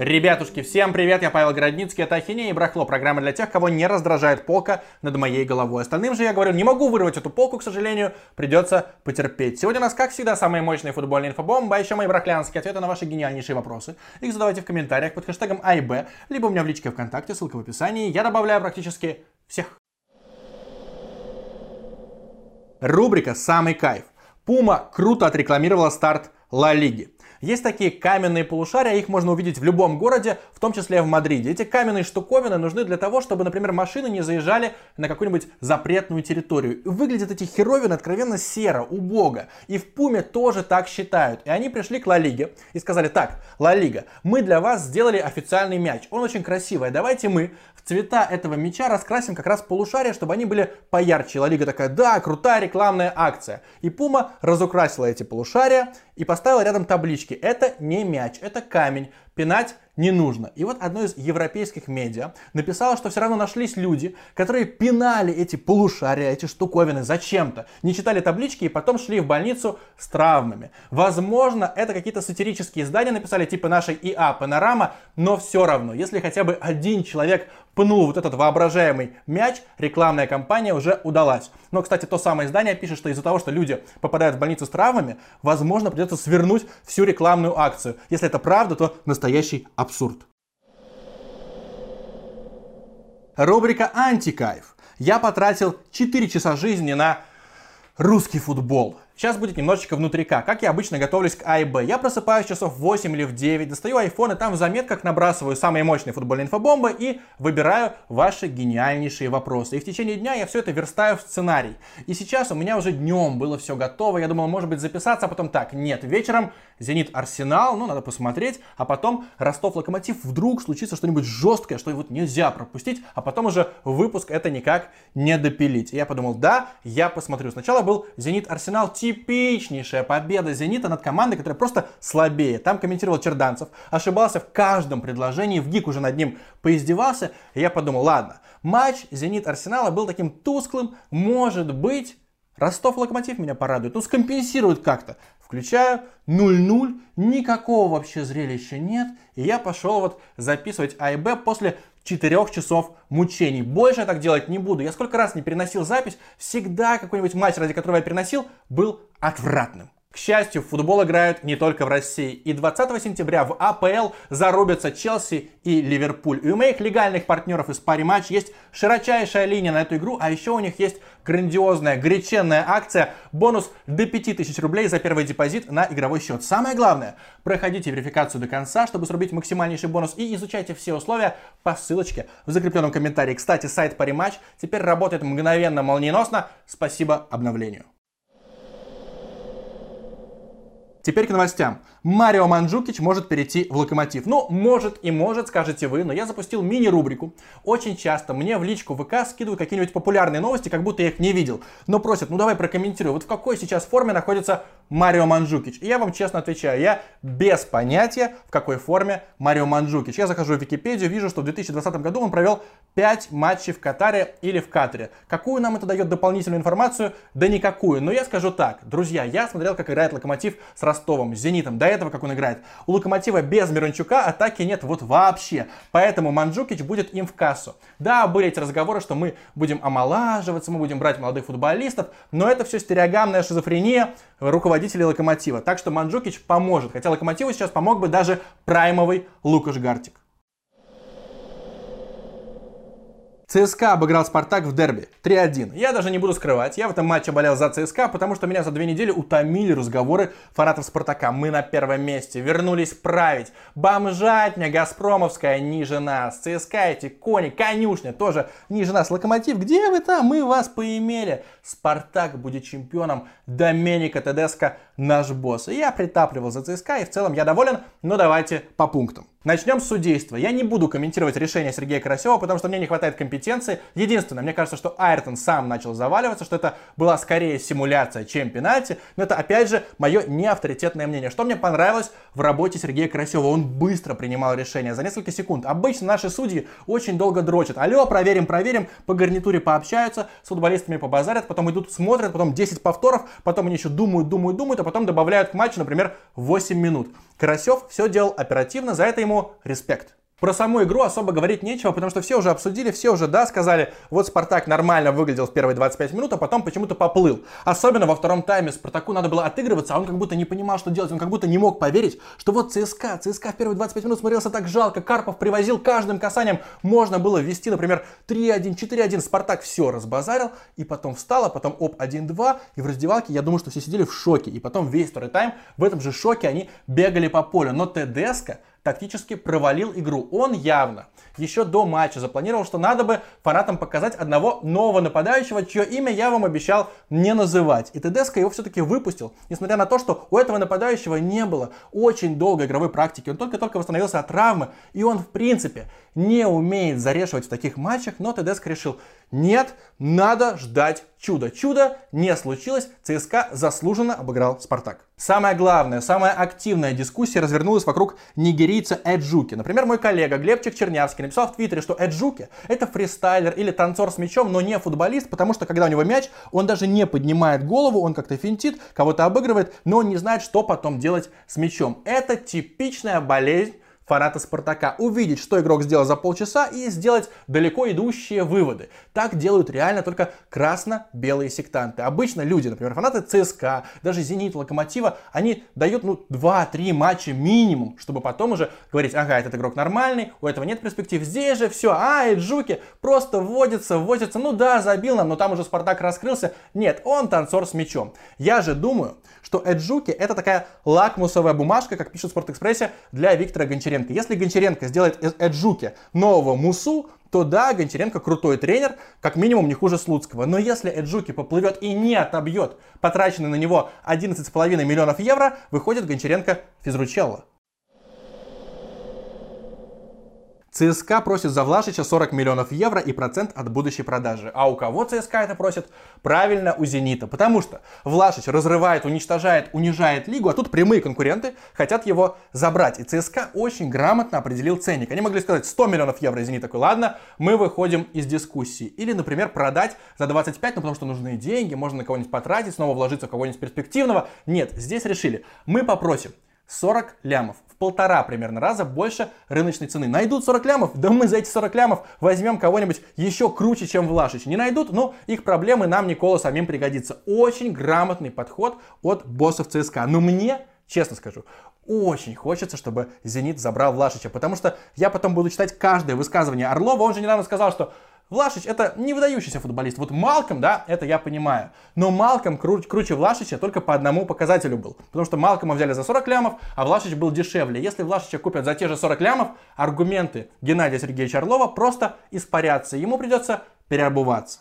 Ребятушки, всем привет, я Павел Городницкий, это Ахинея и Брахло, программа для тех, кого не раздражает полка над моей головой. Остальным же я говорю, не могу вырвать эту полку, к сожалению, придется потерпеть. Сегодня у нас, как всегда, самые мощные футбольные инфобомбы, а еще мои брахлянские ответы на ваши гениальнейшие вопросы. Их задавайте в комментариях под хэштегом АИБ, либо у меня в личке ВКонтакте, ссылка в описании, я добавляю практически всех. Рубрика «Самый кайф». Пума круто отрекламировала старт Ла Лиги. Есть такие каменные полушария, их можно увидеть в любом городе, в том числе в Мадриде. Эти каменные штуковины нужны для того, чтобы, например, машины не заезжали на какую-нибудь запретную территорию. Выглядят эти херовины откровенно серо, убого. И в Пуме тоже так считают. И они пришли к Ла Лиге и сказали, так, Ла Лига, мы для вас сделали официальный мяч. Он очень красивый. Давайте мы в цвета этого мяча раскрасим как раз полушария, чтобы они были поярче. Ла Лига такая, да, крутая рекламная акция. И Пума разукрасила эти полушария и поставила рядом таблички. Это не мяч, это камень. Пинать не нужно. И вот одно из европейских медиа написало, что все равно нашлись люди, которые пинали эти полушария, эти штуковины зачем-то, не читали таблички и потом шли в больницу с травмами. Возможно, это какие-то сатирические издания написали, типа нашей ИА Панорама, но все равно, если хотя бы один человек пнул вот этот воображаемый мяч, рекламная кампания уже удалась. Но, кстати, то самое издание пишет, что из-за того, что люди попадают в больницу с травмами, возможно, придется свернуть всю рекламную акцию. Если это правда, то настоящий абсурд. Рубрика «Антикайф». Я потратил 4 часа жизни на русский футбол. Сейчас будет немножечко внутрика. Как я обычно готовлюсь к А и Б. Я просыпаюсь часов в 8 или в 9, достаю iPhone и там в заметках набрасываю самые мощные футбольные инфобомбы и выбираю ваши гениальнейшие вопросы. И в течение дня я все это верстаю в сценарий. И сейчас у меня уже днем было все готово. Я думал, может быть, записаться, а потом так. Нет, вечером Зенит Арсенал, ну, надо посмотреть, а потом Ростов Локомотив. Вдруг случится что-нибудь жесткое, что вот нельзя пропустить, а потом уже выпуск это никак не допилить. И я подумал, да, я посмотрю. Сначала был Зенит Арсенал типичнейшая победа «Зенита» над командой, которая просто слабее. Там комментировал Черданцев, ошибался в каждом предложении, в ГИК уже над ним поиздевался. И я подумал, ладно, матч «Зенит-Арсенала» был таким тусклым, может быть, Ростов-Локомотив меня порадует, ну скомпенсирует как-то. Включаю 0-0, никакого вообще зрелища нет, и я пошел вот записывать А и Б после четырех часов мучений. Больше я так делать не буду. Я сколько раз не переносил запись, всегда какой-нибудь матч, ради которого я переносил, был отвратным. К счастью, футбол играют не только в России. И 20 сентября в АПЛ зарубятся Челси и Ливерпуль. И у моих легальных партнеров из пари матч есть широчайшая линия на эту игру, а еще у них есть грандиозная, горяченная акция. Бонус до 5000 рублей за первый депозит на игровой счет. Самое главное, проходите верификацию до конца, чтобы срубить максимальнейший бонус и изучайте все условия по ссылочке в закрепленном комментарии. Кстати, сайт пари матч теперь работает мгновенно, молниеносно. Спасибо обновлению. Теперь к новостям. Марио Манджукич может перейти в Локомотив. Ну, может и может, скажете вы, но я запустил мини-рубрику. Очень часто мне в личку ВК скидывают какие-нибудь популярные новости, как будто я их не видел. Но просят, ну давай прокомментируй, вот в какой сейчас форме находится Марио Манджукич. И я вам честно отвечаю, я без понятия, в какой форме Марио Манджукич. Я захожу в Википедию, вижу, что в 2020 году он провел 5 матчей в Катаре или в Катаре. Какую нам это дает дополнительную информацию? Да никакую. Но я скажу так, друзья, я смотрел, как играет Локомотив с Ростовом, с Зенитом, до этого, как он играет. У Локомотива без Мирончука атаки нет вот вообще. Поэтому Манджукич будет им в кассу. Да, были эти разговоры, что мы будем омолаживаться, мы будем брать молодых футболистов, но это все стереогамная шизофрения руководителей Локомотива. Так что Манджукич поможет. Хотя Локомотиву сейчас помог бы даже праймовый Лукаш Гартик. ЦСКА обыграл Спартак в дерби 3-1. Я даже не буду скрывать, я в этом матче болел за ЦСКА, потому что меня за две недели утомили разговоры фанатов Спартака. Мы на первом месте, вернулись править. Бомжатня Газпромовская ниже нас. ЦСКА эти кони, конюшня тоже ниже нас. Локомотив, где вы там? Мы вас поимели. Спартак будет чемпионом. Доменика Тедеско наш босс. Я притапливал за ЦСКА, и в целом я доволен, но давайте по пунктам. Начнем с судейства. Я не буду комментировать решение Сергея Карасева, потому что мне не хватает компетенции. Единственное, мне кажется, что Айртон сам начал заваливаться, что это была скорее симуляция, чем пенальти. Но это, опять же, мое неавторитетное мнение. Что мне понравилось в работе Сергея Карасева? Он быстро принимал решение за несколько секунд. Обычно наши судьи очень долго дрочат. Алло, проверим, проверим. По гарнитуре пообщаются, с футболистами побазарят, потом идут, смотрят, потом 10 повторов, потом они еще думают, думают, думают, а потом добавляют к матчу, например, 8 минут. Карасев все делал оперативно, за это ему ему респект. Про саму игру особо говорить нечего, потому что все уже обсудили, все уже, да, сказали, вот Спартак нормально выглядел в первые 25 минут, а потом почему-то поплыл. Особенно во втором тайме Спартаку надо было отыгрываться, а он как будто не понимал, что делать, он как будто не мог поверить, что вот ЦСКА, ЦСКА в первые 25 минут смотрелся так жалко, Карпов привозил каждым касанием, можно было ввести, например, 3-1, 4-1, Спартак все разбазарил, и потом встал, а потом оп, 1-2, и в раздевалке, я думаю, что все сидели в шоке, и потом весь второй тайм в этом же шоке они бегали по полю, но ТДСК тактически провалил игру. Он явно еще до матча запланировал, что надо бы фанатам показать одного нового нападающего, чье имя я вам обещал не называть. И Тедеско его все-таки выпустил, несмотря на то, что у этого нападающего не было очень долгой игровой практики. Он только-только восстановился от травмы, и он в принципе не умеет зарешивать в таких матчах, но Тедеско решил, нет, надо ждать чуда. Чудо не случилось, ЦСКА заслуженно обыграл Спартак. Самая главная, самая активная дискуссия развернулась вокруг нигерийца Эджуки. Например, мой коллега Глебчик Чернявский написал в Твиттере, что Эджуки это фристайлер или танцор с мячом, но не футболист, потому что когда у него мяч, он даже не поднимает голову, он как-то финтит, кого-то обыгрывает, но он не знает, что потом делать с мячом. Это типичная болезнь фаната Спартака. Увидеть, что игрок сделал за полчаса и сделать далеко идущие выводы. Так делают реально только красно-белые сектанты. Обычно люди, например, фанаты ЦСКА, даже Зенит, Локомотива, они дают ну 2-3 матча минимум, чтобы потом уже говорить, ага, этот игрок нормальный, у этого нет перспектив. Здесь же все, а, и Джуки просто вводится, вводится, ну да, забил нам, но там уже Спартак раскрылся. Нет, он танцор с мячом. Я же думаю, что Эджуки это такая лакмусовая бумажка, как пишут в Спортэкспрессе, для Виктора Гончаренко. Если Гончаренко сделает из Эджуки нового Мусу, то да, Гончаренко крутой тренер, как минимум не хуже Слуцкого. Но если Эджуки поплывет и не отобьет потраченные на него 11,5 миллионов евро, выходит Гончаренко физручелло. ЦСКА просит за Влашича 40 миллионов евро и процент от будущей продажи. А у кого ЦСКА это просит? Правильно, у Зенита. Потому что Влашич разрывает, уничтожает, унижает лигу, а тут прямые конкуренты хотят его забрать. И ЦСКА очень грамотно определил ценник. Они могли сказать 100 миллионов евро, и Зенит такой, ладно, мы выходим из дискуссии. Или, например, продать за 25, ну потому что нужны деньги, можно на кого-нибудь потратить, снова вложиться в кого-нибудь перспективного. Нет, здесь решили, мы попросим 40 лямов полтора примерно раза больше рыночной цены. Найдут 40 лямов? Да мы за эти 40 лямов возьмем кого-нибудь еще круче, чем Влашич. Не найдут? Ну, их проблемы нам Никола самим пригодится. Очень грамотный подход от боссов ЦСКА. Но мне честно скажу, очень хочется, чтобы «Зенит» забрал Влашича, потому что я потом буду читать каждое высказывание Орлова. Он же недавно сказал, что Влашич это не выдающийся футболист. Вот Малком, да, это я понимаю. Но Малком кру- круче Влашича только по одному показателю был. Потому что Малкома взяли за 40 лямов, а Влашич был дешевле. Если Влашича купят за те же 40 лямов, аргументы Геннадия Сергеевича Орлова просто испарятся. Ему придется переобуваться.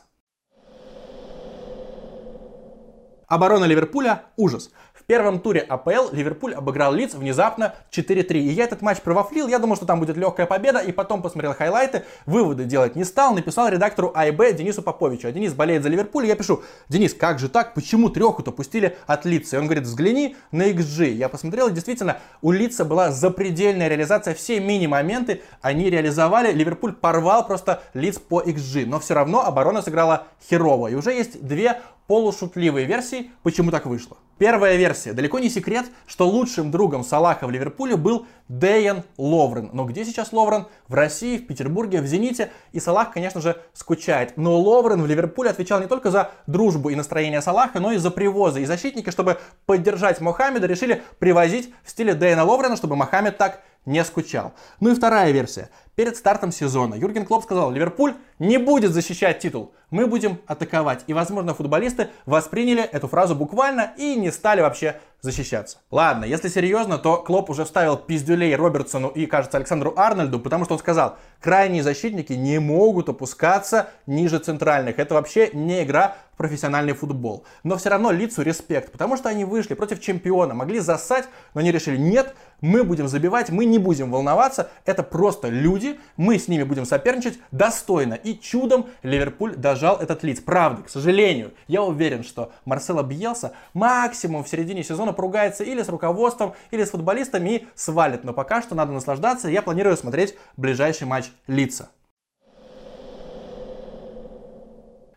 Оборона Ливерпуля – ужас первом туре АПЛ Ливерпуль обыграл Лидс внезапно 4-3. И я этот матч провафлил, я думал, что там будет легкая победа, и потом посмотрел хайлайты, выводы делать не стал, написал редактору АИБ Денису Поповичу. А Денис болеет за Ливерпуль, и я пишу, Денис, как же так, почему треху-то пустили от Лидса? И он говорит, взгляни на XG. Я посмотрел, и действительно, у Лидса была запредельная реализация, все мини-моменты они реализовали, Ливерпуль порвал просто Лидс по XG, но все равно оборона сыграла херово. И уже есть две полушутливые версии, почему так вышло. Первая версия. Далеко не секрет, что лучшим другом Салаха в Ливерпуле был Дэйан Ловрен. Но где сейчас Ловрен? В России, в Петербурге, в Зените. И Салах, конечно же, скучает. Но Ловрен в Ливерпуле отвечал не только за дружбу и настроение Салаха, но и за привозы. И защитники, чтобы поддержать Мохаммеда, решили привозить в стиле Дэйна Ловрена, чтобы Мохаммед так не скучал. Ну и вторая версия. Перед стартом сезона Юрген Клоп сказал, Ливерпуль не будет защищать титул, мы будем атаковать. И, возможно, футболисты восприняли эту фразу буквально и не стали вообще защищаться. Ладно, если серьезно, то Клоп уже вставил пиздюлей Робертсону и, кажется, Александру Арнольду, потому что он сказал, крайние защитники не могут опускаться ниже центральных. Это вообще не игра профессиональный футбол. Но все равно лицу респект, потому что они вышли против чемпиона, могли засать, но они решили, нет, мы будем забивать, мы не будем волноваться, это просто люди, мы с ними будем соперничать достойно. И чудом Ливерпуль дожал этот лиц. Правда, к сожалению, я уверен, что Марсело Бьелса максимум в середине сезона поругается или с руководством, или с футболистами и свалит. Но пока что надо наслаждаться. Я планирую смотреть ближайший матч Лица.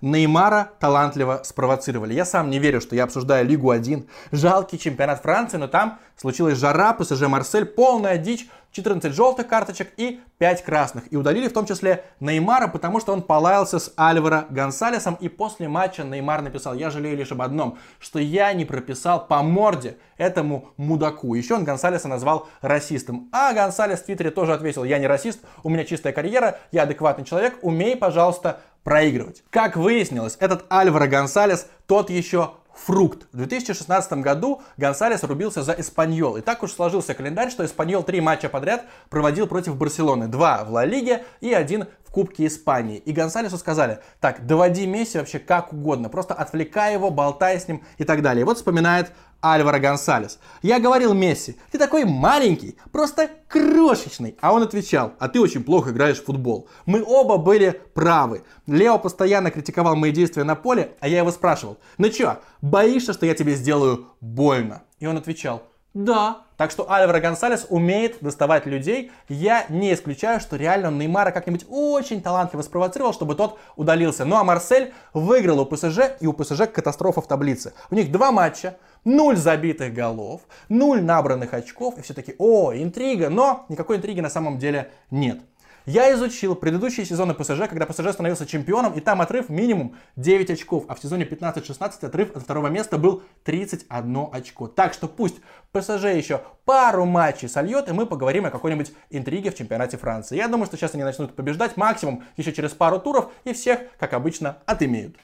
Неймара талантливо спровоцировали. Я сам не верю, что я обсуждаю Лигу 1, жалкий чемпионат Франции, но там случилась жара, ПСЖ Марсель, полная дичь, 14 желтых карточек и 5 красных. И удалили в том числе Неймара, потому что он полаялся с Альваро Гонсалесом. И после матча Неймар написал, я жалею лишь об одном, что я не прописал по морде этому мудаку. Еще он Гонсалеса назвал расистом. А Гонсалес в Твиттере тоже ответил, я не расист, у меня чистая карьера, я адекватный человек, умей, пожалуйста, проигрывать. Как выяснилось, этот Альваро Гонсалес тот еще фрукт. В 2016 году Гонсалес рубился за Эспаньол. И так уж сложился календарь, что Эспаньол три матча подряд проводил против Барселоны. Два в Ла Лиге и один в Кубке Испании. И Гонсалесу сказали, так, доводи Месси вообще как угодно, просто отвлекай его, болтай с ним и так далее. И вот вспоминает Альваро Гонсалес. Я говорил Месси, ты такой маленький, просто крошечный. А он отвечал, а ты очень плохо играешь в футбол. Мы оба были правы. Лео постоянно критиковал мои действия на поле, а я его спрашивал, ну чё, боишься, что я тебе сделаю больно? И он отвечал, да. Так что Альваро Гонсалес умеет доставать людей. Я не исключаю, что реально Неймара как-нибудь очень талантливо спровоцировал, чтобы тот удалился. Ну а Марсель выиграл у ПСЖ, и у ПСЖ катастрофа в таблице. У них два матча, нуль забитых голов, нуль набранных очков, и все таки о, интрига, но никакой интриги на самом деле нет. Я изучил предыдущие сезоны ПСЖ, когда ПСЖ становился чемпионом, и там отрыв минимум 9 очков, а в сезоне 15-16 отрыв от второго места был 31 очко. Так что пусть ПСЖ еще пару матчей сольет, и мы поговорим о какой-нибудь интриге в чемпионате Франции. Я думаю, что сейчас они начнут побеждать максимум еще через пару туров, и всех, как обычно, отымеют.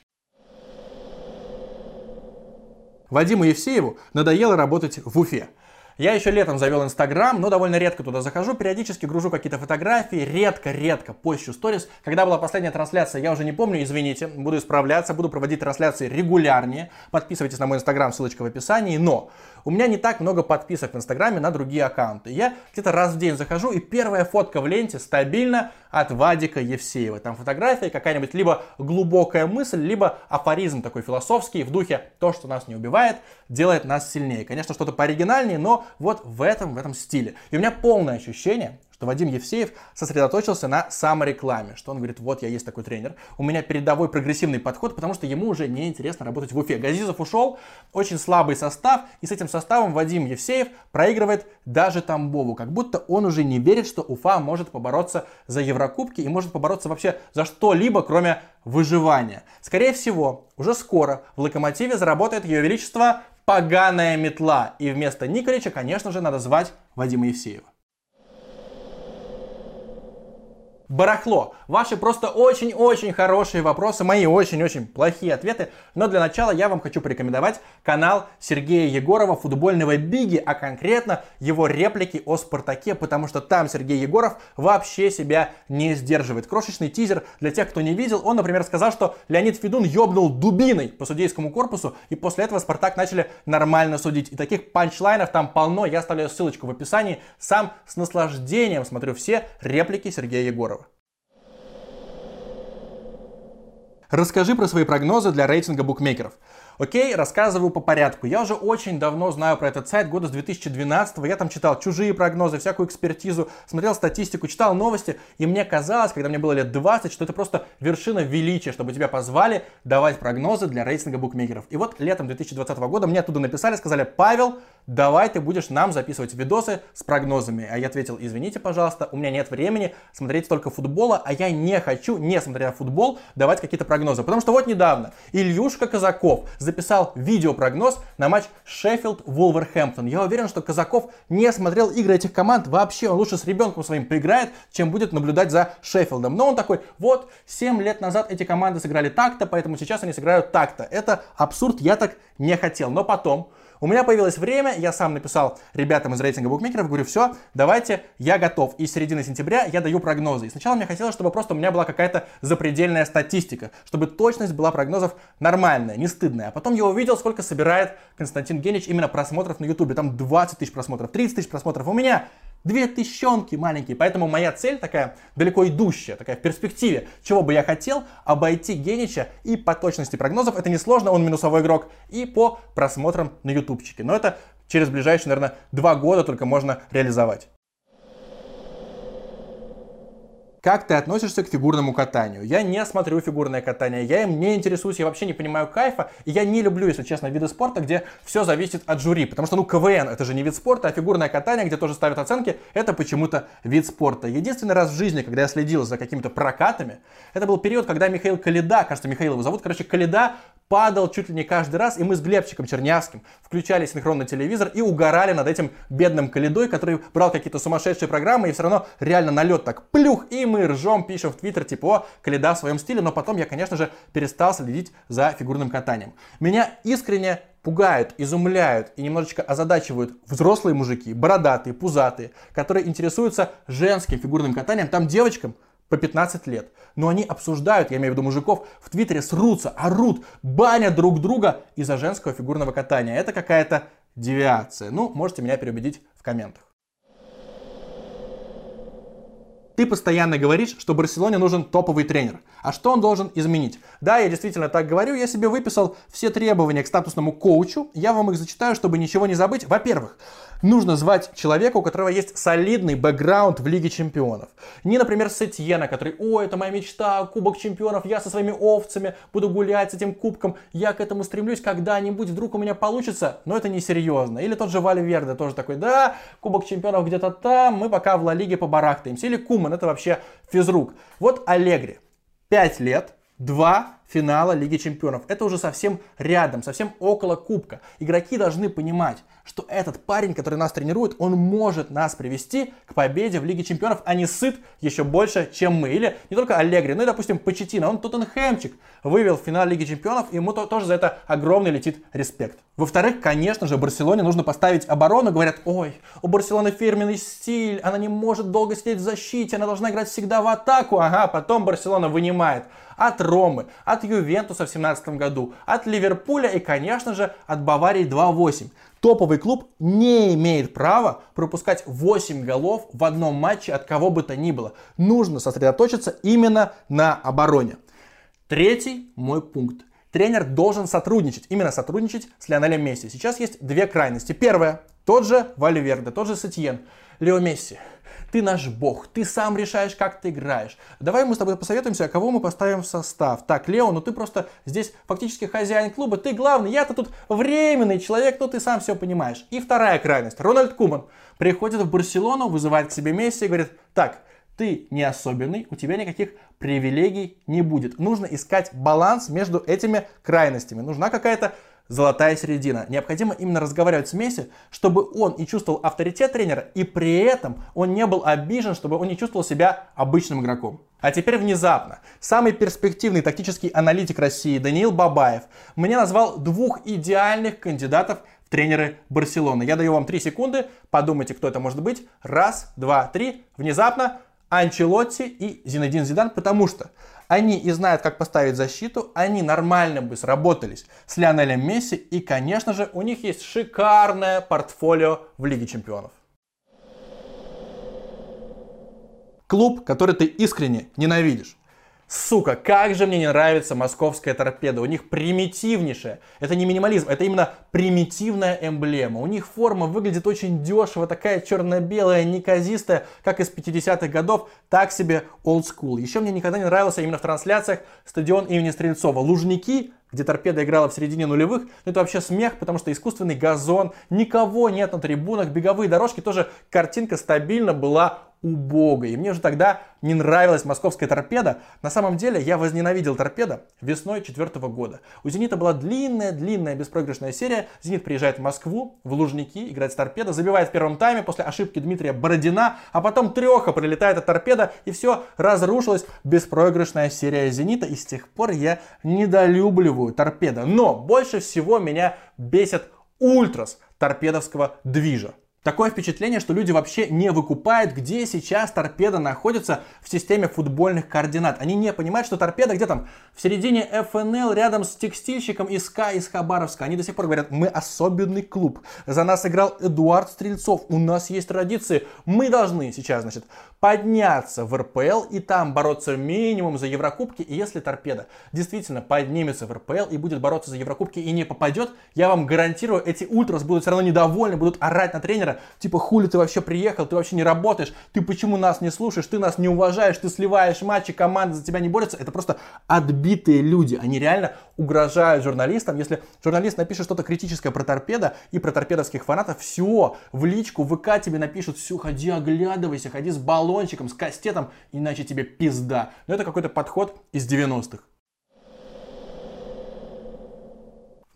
Вадиму Евсееву надоело работать в Уфе. Я еще летом завел Инстаграм, но довольно редко туда захожу, периодически гружу какие-то фотографии, редко-редко пощу сторис. Когда была последняя трансляция, я уже не помню, извините, буду исправляться, буду проводить трансляции регулярнее. Подписывайтесь на мой Инстаграм, ссылочка в описании, но у меня не так много подписок в Инстаграме на другие аккаунты. Я где-то раз в день захожу, и первая фотка в ленте стабильно от Вадика Евсеева. Там фотография, какая-нибудь либо глубокая мысль, либо афоризм такой философский в духе «то, что нас не убивает, делает нас сильнее». Конечно, что-то пооригинальнее, но вот в этом, в этом стиле. И у меня полное ощущение, что Вадим Евсеев сосредоточился на саморекламе, что он говорит, вот я есть такой тренер, у меня передовой прогрессивный подход, потому что ему уже не интересно работать в Уфе. Газизов ушел, очень слабый состав, и с этим составом Вадим Евсеев проигрывает даже Тамбову, как будто он уже не верит, что Уфа может побороться за Еврокубки и может побороться вообще за что-либо, кроме выживания. Скорее всего, уже скоро в Локомотиве заработает Ее Величество поганая метла, и вместо Николича, конечно же, надо звать Вадима Евсеева. Барахло. Ваши просто очень-очень хорошие вопросы, мои очень-очень плохие ответы. Но для начала я вам хочу порекомендовать канал Сергея Егорова «Футбольного Биги», а конкретно его реплики о Спартаке, потому что там Сергей Егоров вообще себя не сдерживает. Крошечный тизер для тех, кто не видел. Он, например, сказал, что Леонид Федун ёбнул дубиной по судейскому корпусу, и после этого Спартак начали нормально судить. И таких панчлайнов там полно. Я оставляю ссылочку в описании. Сам с наслаждением смотрю все реплики Сергея Егорова. Расскажи про свои прогнозы для рейтинга букмекеров. Окей, рассказываю по порядку. Я уже очень давно знаю про этот сайт, года с 2012 я там читал чужие прогнозы, всякую экспертизу, смотрел статистику, читал новости, и мне казалось, когда мне было лет 20, что это просто вершина величия, чтобы тебя позвали давать прогнозы для рейтинга букмекеров. И вот летом 2020 года мне оттуда написали, сказали, Павел, давай ты будешь нам записывать видосы с прогнозами. А я ответил, извините, пожалуйста, у меня нет времени смотреть только футбола, а я не хочу, не смотря футбол, давать какие-то прогнозы. Потому что вот недавно Ильюшка Казаков записал видеопрогноз на матч Шеффилд-Вулверхэмптон. Я уверен, что Казаков не смотрел игры этих команд вообще. Он лучше с ребенком своим поиграет, чем будет наблюдать за Шеффилдом. Но он такой, вот, 7 лет назад эти команды сыграли так-то, поэтому сейчас они сыграют так-то. Это абсурд, я так не хотел. Но потом у меня появилось время, я сам написал ребятам из рейтинга букмекеров, говорю, все, давайте, я готов. И с середины сентября я даю прогнозы. И сначала мне хотелось, чтобы просто у меня была какая-то запредельная статистика, чтобы точность была прогнозов нормальная, не стыдная. А потом я увидел, сколько собирает Константин Генич именно просмотров на ютубе. Там 20 тысяч просмотров, 30 тысяч просмотров. У меня Две тысячонки маленькие. Поэтому моя цель такая далеко идущая, такая в перспективе. Чего бы я хотел? Обойти Генича и по точности прогнозов. Это несложно, он минусовой игрок. И по просмотрам на ютубчике. Но это через ближайшие, наверное, два года только можно реализовать. Как ты относишься к фигурному катанию. Я не смотрю фигурное катание, я им не интересуюсь, я вообще не понимаю кайфа, и я не люблю, если честно, виды спорта, где все зависит от жюри, потому что, ну, КВН это же не вид спорта, а фигурное катание, где тоже ставят оценки, это почему-то вид спорта. Единственный раз в жизни, когда я следил за какими-то прокатами, это был период, когда Михаил Калида, кажется, Михаил его зовут, короче, Калида падал чуть ли не каждый раз, и мы с Глебчиком Чернявским включали синхронный телевизор и угорали над этим бедным Калидой, который брал какие-то сумасшедшие программы и все равно реально на лед так плюх, и мы ржем, пишем в Твиттер, типа, о, Калида в своем стиле, но потом я, конечно же, перестал следить за фигурным катанием. Меня искренне пугают, изумляют и немножечко озадачивают взрослые мужики, бородатые, пузатые, которые интересуются женским фигурным катанием. Там девочкам по 15 лет. Но они обсуждают, я имею в виду мужиков, в Твиттере срутся, орут, банят друг друга из-за женского фигурного катания. Это какая-то девиация. Ну, можете меня переубедить в комментах. Ты постоянно говоришь, что Барселоне нужен топовый тренер. А что он должен изменить? Да, я действительно так говорю. Я себе выписал все требования к статусному коучу. Я вам их зачитаю, чтобы ничего не забыть. Во-первых, нужно звать человека, у которого есть солидный бэкграунд в Лиге Чемпионов. Не, например, Сетьена, который, о, это моя мечта, Кубок Чемпионов, я со своими овцами буду гулять с этим кубком, я к этому стремлюсь, когда-нибудь вдруг у меня получится, но это не серьезно. Или тот же Вальверде тоже такой, да, Кубок Чемпионов где-то там, мы пока в Ла Лиге побарахтаемся. Или Куман, это вообще физрук. Вот Аллегри, 5 лет, 2 финала Лиги Чемпионов. Это уже совсем рядом, совсем около Кубка. Игроки должны понимать, что этот парень, который нас тренирует, он может нас привести к победе в Лиге Чемпионов, а не сыт еще больше, чем мы. Или не только Аллегри, но и, допустим, Почетина. Он Тоттенхэмчик вывел в финал Лиги Чемпионов, и ему тоже за это огромный летит респект. Во-вторых, конечно же, Барселоне нужно поставить оборону. Говорят, ой, у Барселоны фирменный стиль, она не может долго сидеть в защите, она должна играть всегда в атаку. Ага, потом Барселона вынимает от Ромы, от Ювентуса в 2017 году, от Ливерпуля и, конечно же, от Баварии 2-8. Топовый клуб не имеет права пропускать 8 голов в одном матче от кого бы то ни было. Нужно сосредоточиться именно на обороне. Третий мой пункт. Тренер должен сотрудничать, именно сотрудничать с Лионелем Месси. Сейчас есть две крайности. Первая, тот же Вальверде, тот же Сатьен. Лео Месси, ты наш бог, ты сам решаешь, как ты играешь. Давай мы с тобой посоветуемся, кого мы поставим в состав. Так, Лео, ну ты просто здесь фактически хозяин клуба, ты главный, я-то тут временный человек, но ты сам все понимаешь. И вторая крайность. Рональд Куман приходит в Барселону, вызывает к себе Месси и говорит, так, ты не особенный, у тебя никаких привилегий не будет. Нужно искать баланс между этими крайностями. Нужна какая-то золотая середина. Необходимо именно разговаривать с Месси, чтобы он и чувствовал авторитет тренера, и при этом он не был обижен, чтобы он не чувствовал себя обычным игроком. А теперь внезапно, самый перспективный тактический аналитик России Даниил Бабаев мне назвал двух идеальных кандидатов в тренеры Барселоны. Я даю вам 3 секунды, подумайте, кто это может быть. Раз, два, три. Внезапно Анчелотти и Зинедин Зидан, потому что они и знают, как поставить защиту, они нормально бы сработались с Лионелем Месси, и, конечно же, у них есть шикарное портфолио в Лиге Чемпионов. Клуб, который ты искренне ненавидишь. Сука, как же мне не нравится московская торпеда. У них примитивнейшая. Это не минимализм, это именно примитивная эмблема. У них форма выглядит очень дешево, такая черно-белая, неказистая, как из 50-х годов, так себе school. Еще мне никогда не нравился именно в трансляциях стадион имени Стрельцова. Лужники где торпеда играла в середине нулевых, ну это вообще смех, потому что искусственный газон, никого нет на трибунах, беговые дорожки, тоже картинка стабильно была убогой. И мне уже тогда не нравилась московская торпеда. На самом деле я возненавидел торпеда весной четвертого года. У «Зенита» была длинная-длинная беспроигрышная серия. «Зенит» приезжает в Москву, в Лужники, играет с торпедо, забивает в первом тайме после ошибки Дмитрия Бородина, а потом треха прилетает от торпеда, и все, разрушилась беспроигрышная серия «Зенита», и с тех пор я недолюбливаю торпеда. Но больше всего меня бесит ультрас торпедовского движа. Такое впечатление, что люди вообще не выкупают, где сейчас торпеда находится в системе футбольных координат. Они не понимают, что торпеда где там в середине ФНЛ рядом с текстильщиком из СКА из Хабаровска. Они до сих пор говорят, мы особенный клуб. За нас играл Эдуард Стрельцов. У нас есть традиции. Мы должны сейчас, значит, подняться в РПЛ и там бороться минимум за Еврокубки. И если торпеда действительно поднимется в РПЛ и будет бороться за Еврокубки и не попадет, я вам гарантирую, эти ультрас будут все равно недовольны, будут орать на тренера тренера, типа, хули ты вообще приехал, ты вообще не работаешь, ты почему нас не слушаешь, ты нас не уважаешь, ты сливаешь матчи, команда за тебя не борется. Это просто отбитые люди. Они реально угрожают журналистам. Если журналист напишет что-то критическое про торпеда и про торпедовских фанатов, все, в личку, в ВК тебе напишут, все, ходи оглядывайся, ходи с баллончиком, с кастетом, иначе тебе пизда. Но это какой-то подход из 90-х.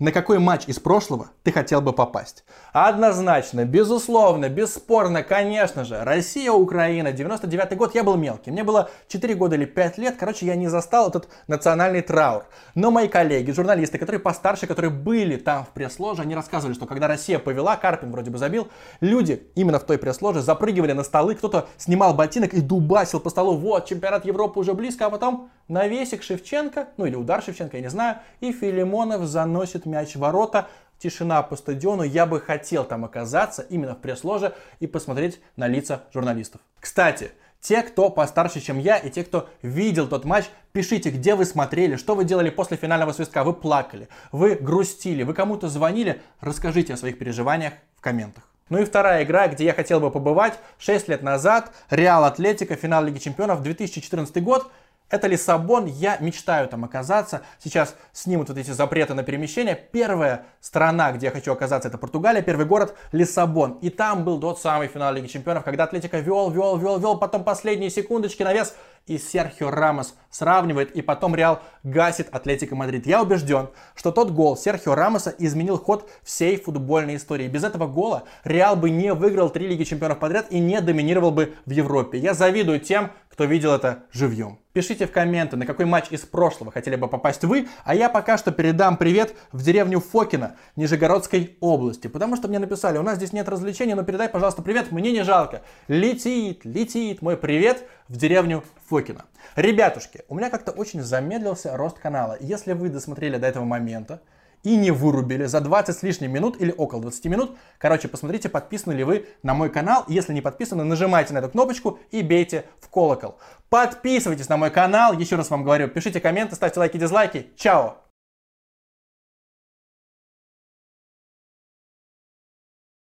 На какой матч из прошлого ты хотел бы попасть? Однозначно, безусловно, бесспорно, конечно же. Россия-Украина, 99 год, я был мелкий. Мне было 4 года или 5 лет. Короче, я не застал этот национальный траур. Но мои коллеги, журналисты, которые постарше, которые были там в пресс-ложе, они рассказывали, что когда Россия повела, Карпин вроде бы забил, люди именно в той пресс-ложе запрыгивали на столы, кто-то снимал ботинок и дубасил по столу. Вот, чемпионат Европы уже близко, а потом навесик Шевченко, ну или удар Шевченко, я не знаю, и Филимонов заносит мяч в ворота, тишина по стадиону, я бы хотел там оказаться именно в пресс-ложе и посмотреть на лица журналистов. Кстати, те, кто постарше, чем я, и те, кто видел тот матч, пишите, где вы смотрели, что вы делали после финального свистка. Вы плакали, вы грустили, вы кому-то звонили. Расскажите о своих переживаниях в комментах. Ну и вторая игра, где я хотел бы побывать, 6 лет назад, Реал Атлетика, финал Лиги Чемпионов, 2014 год. Это Лиссабон, я мечтаю там оказаться. Сейчас снимут вот эти запреты на перемещение. Первая страна, где я хочу оказаться, это Португалия. Первый город Лиссабон. И там был тот самый финал Лиги Чемпионов, когда Атлетика вел, вел, вел, вел, потом последние секундочки навес и Серхио Рамос сравнивает, и потом Реал гасит Атлетико Мадрид. Я убежден, что тот гол Серхио Рамоса изменил ход всей футбольной истории. Без этого гола Реал бы не выиграл три Лиги Чемпионов подряд и не доминировал бы в Европе. Я завидую тем, кто видел это живьем. Пишите в комменты, на какой матч из прошлого хотели бы попасть вы, а я пока что передам привет в деревню Фокино, Нижегородской области, потому что мне написали, у нас здесь нет развлечений, но передай, пожалуйста, привет, мне не жалко. Летит, летит мой привет в деревню Фокино. Ребятушки, у меня как-то очень замедлился рост канала. Если вы досмотрели до этого момента, и не вырубили за 20 с лишним минут или около 20 минут. Короче, посмотрите, подписаны ли вы на мой канал. Если не подписаны, нажимайте на эту кнопочку и бейте в колокол. Подписывайтесь на мой канал. Еще раз вам говорю, пишите комменты, ставьте лайки, дизлайки. Чао!